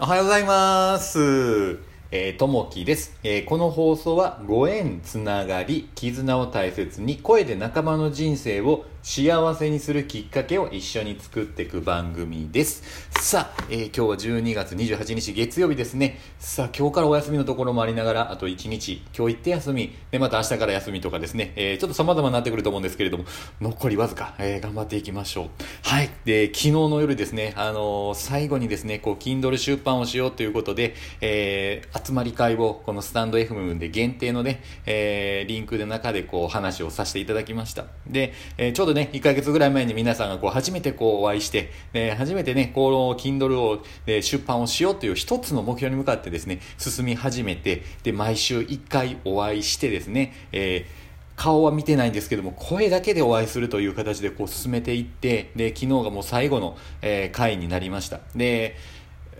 おはようございます。えーともきです、えーこの放送はご縁、つながり、絆を大切に声で仲間の人生を幸せにするきっかけを一緒に作っていく番組です。さあ、えー今日は12月28日月曜日ですね。さあ、今日からお休みのところもありながら、あと1日、今日行って休み、で、また明日から休みとかですね、えーちょっと様々になってくると思うんですけれども、残りわずか、えー頑張っていきましょう。はい。で、昨日の夜ですね、あの最後にですね、こう、Kindle 出版をしようということで、えー集まり会を、このスタンド FM で限定のね、えーリンクで中でこう、話をさせていただきました。で、えーちょうどね、1ヶ月ぐらい前に皆さんがこう、初めてこう、お会いして、えー初めてね、この Kindle を、え出版をしようという一つの目標に向かってですね、進み始めて、で、毎週1回お会いしてですね、えー顔は見てないんですけども声だけでお会いするという形でこう進めていってで昨日がもう最後の、えー回になりましたで、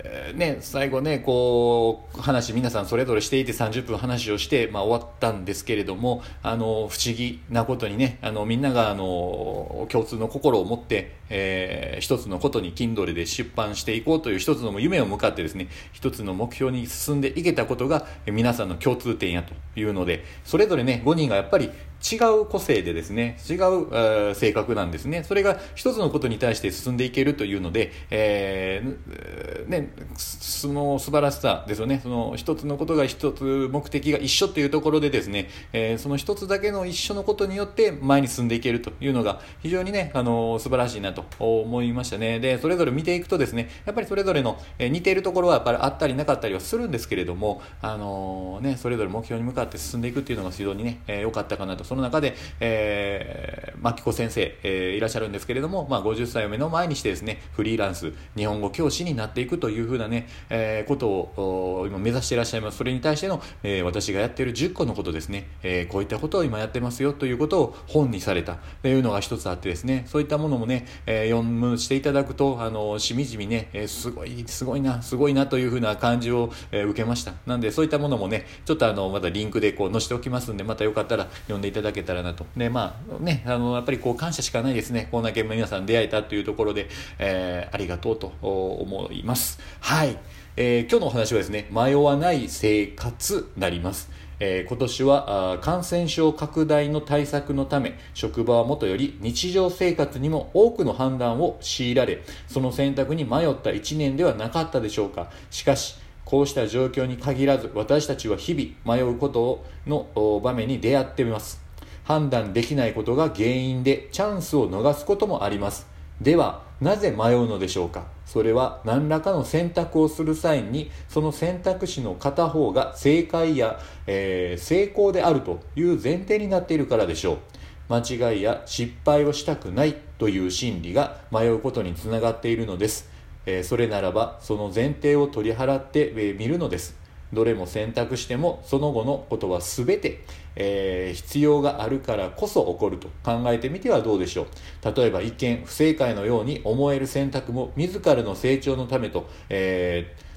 えね、最後ねこう話皆さんそれぞれしていて30分話をして、まあ、終わったんですけれどもあの不思議なことにねあのみんながあの共通の心を持って、えー一つのことに Kindle で出版していこうという一つの夢を向かってですね一つの目標に進んでいけたことが皆さんの共通点やというのでそれぞれね5人がやっぱり違う個性でですね違う、性格なんですね。それが一つのことに対して進んでいけるというので、えーね、その素晴らしさですよね。その一つのことが一つ目的が一緒というところでですね、えーその一つだけの一緒のことによって前に進んでいけるというのが非常にねあの素晴らしいなと思いましたね。でそれぞれ見ていくとですねやっぱりそれぞれの、え似ているところはやっぱりあったりなかったりはするんですけれどもあのねそれぞれ目標に向かって進んでいくっていうのが非常にね良、えーかったかなと。その中で、えー、牧子先生、えーいらっしゃるんですけれども、まあ、50歳を目の前にしてですねフリーランス日本語教師になっていくというふうなね、えーことを今目指していらっしゃいます。それに対しての、えー私がやっている10個のことですね、えーこういったことを今やってますよということを本にされたというのが一つあってですねそういったものもね、えー読むしていただくとあのしみじみね、えーすごいすごいなすごいなというふうな感じを、えー受けました。なんでそういったものもねちょっとあのまたリンクでこう載せておきますんでまたよかったら読んでいただただけたらなと。でまあねあのやっぱりこう感謝しかないですね。こんだけ皆さん出会えたというところで、えーありがとうとお思います。はい、えー今日のお話はですね迷わない生活なります。えー今年はあー感染症拡大の対策のため職場はもとより日常生活にも多くの判断を強いられその選択に迷った1年ではなかったでしょうか。しかしこうした状況に限らず私たちは日々迷うことのお場面に出会っています。判断できないことが原因でチャンスを逃すこともあります。ではなぜ迷うのでしょうか？それは何らかの選択をする際にその選択肢の片方が正解や、えー成功であるという前提になっているからでしょう。間違いや失敗をしたくないという心理が迷うことにつながっているのです、えーそれならばその前提を取り払ってえーみるのです。どれも選択してもその後のことは全て、えー必要があるからこそ起こると考えてみてはどうでしょう。例えば一見不正解のように思える選択も自らの成長のためと、えー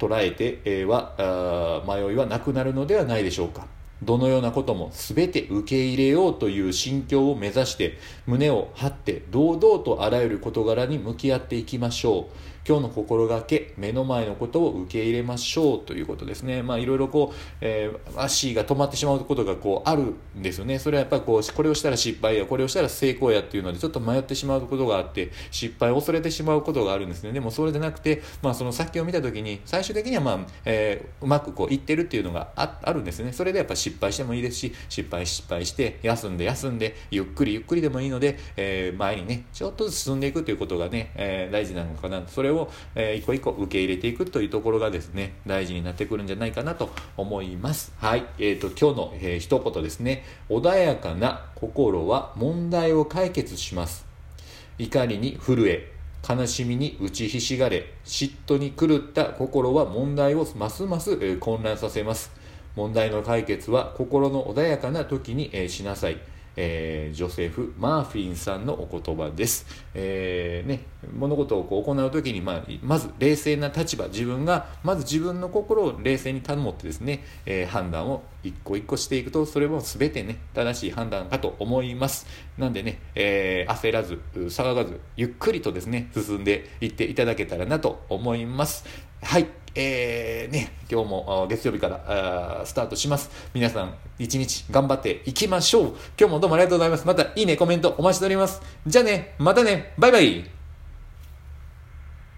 捉えては迷いはなくなるのではないでしょうか。どのようなことも全て受け入れようという心境を目指して胸を張って堂々とあらゆる事柄に向き合っていきましょう。今日の心がけ目の前のことを受け入れましょうということですね。まあいろいろこう、えー足が止まってしまうことがこうあるんですよね。それはやっぱりこうこれをしたら失敗やこれをしたら成功やっていうのでちょっと迷ってしまうことがあって失敗を恐れてしまうことがあるんですね。でもそれでなくて、まあ、その先を見た時に最終的には、まあえーうまくこういってるっていうのがああるんですね。それでやっぱ失敗してもいいですし失敗失敗して休んで休んでゆっくりゆっくりでもいいので、えー前にねちょっとずつ進んでいくということがね、えー大事なのかなそれを、えー一個一個受け入れていくというところがですね大事になってくるんじゃないかなと思います。はい。えー、と今日の、えー一言ですね。穏やかな心は問題を解決します。怒りに震え悲しみに打ちひしがれ嫉妬に狂った心は問題をますますえー混乱させます。問題の解決は心の穏やかな時にえーしなさい。えージョセフ・マーフィンさんのお言葉です、えーね、物事をこう行う時に、まあ、まず冷静な立場自分がまず自分の心を冷静に保ってですね、えー判断を一個一個していくとそれも全てね正しい判断かと思います。なんでね、えー焦らず騒がずゆっくりとですね進んでいっていただけたらなと思います。はい、えー、ね、今日も月曜日からスタートします。皆さん、一日頑張っていきましょう。今日もどうもありがとうございます。また、いいね、コメントお待ちしております。じゃあね、またね、バイバイ